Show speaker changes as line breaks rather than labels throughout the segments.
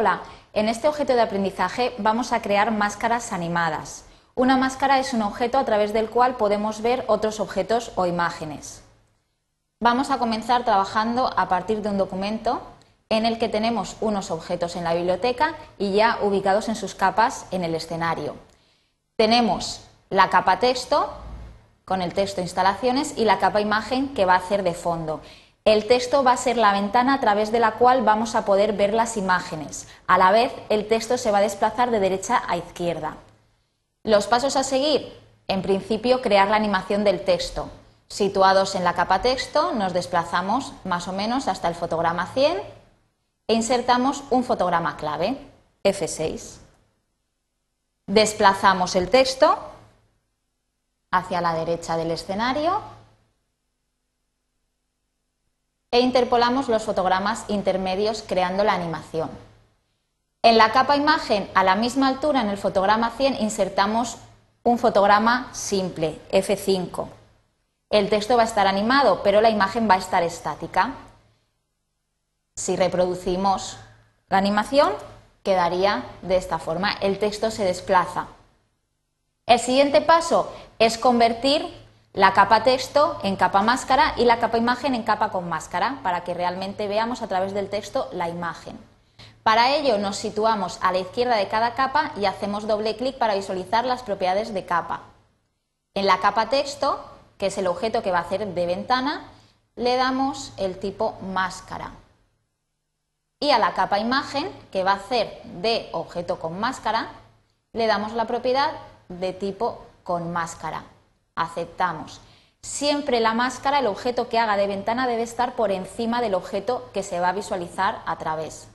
Hola, en este objeto de aprendizaje vamos a crear máscaras animadas. Una máscara es un objeto a través del cual podemos ver otros objetos o imágenes. Vamos a comenzar trabajando a partir de un documento en el que tenemos unos objetos en la biblioteca y ya ubicados en sus capas en el escenario. Tenemos la capa texto con el texto instalaciones y la capa imagen que va a hacer de fondo. El texto va a ser la ventana a través de la cual vamos a poder ver las imágenes. A la vez, el texto se va a desplazar de derecha a izquierda. Los pasos a seguir, en principio, crear la animación del texto. Situados en la capa texto, nos desplazamos más o menos hasta el fotograma 100 e insertamos un fotograma clave, F6. Desplazamos el texto hacia la derecha del escenario e interpolamos los fotogramas intermedios creando la animación. En la capa imagen, a la misma altura en el fotograma 100, insertamos un fotograma simple, F5. El texto va a estar animado, pero la imagen va a estar estática. Si reproducimos la animación, quedaría de esta forma. El texto se desplaza. El siguiente paso es convertir la capa texto en capa máscara y la capa imagen en capa con máscara para que realmente veamos a través del texto la imagen. Para ello nos situamos a la izquierda de cada capa y hacemos doble clic para visualizar las propiedades de capa. En la capa texto, que es el objeto que va a hacer de ventana, le damos el tipo máscara. Y a la capa imagen, que va a hacer de objeto con máscara, le damos la propiedad de tipo con máscara. Aceptamos. Siempre la máscara, el objeto que haga de ventana, debe estar por encima del objeto que se va a visualizar a través.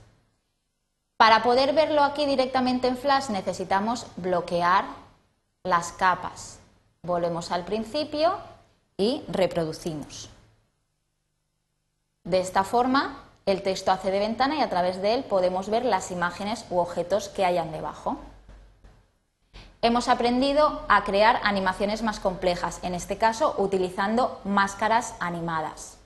Para poder verlo aquí directamente en Flash necesitamos bloquear las capas. Volvemos al principio y reproducimos. De esta forma, el texto hace de ventana y a través de él podemos ver las imágenes u objetos que hayan debajo hemos aprendido a crear animaciones más complejas, en este caso utilizando máscaras animadas.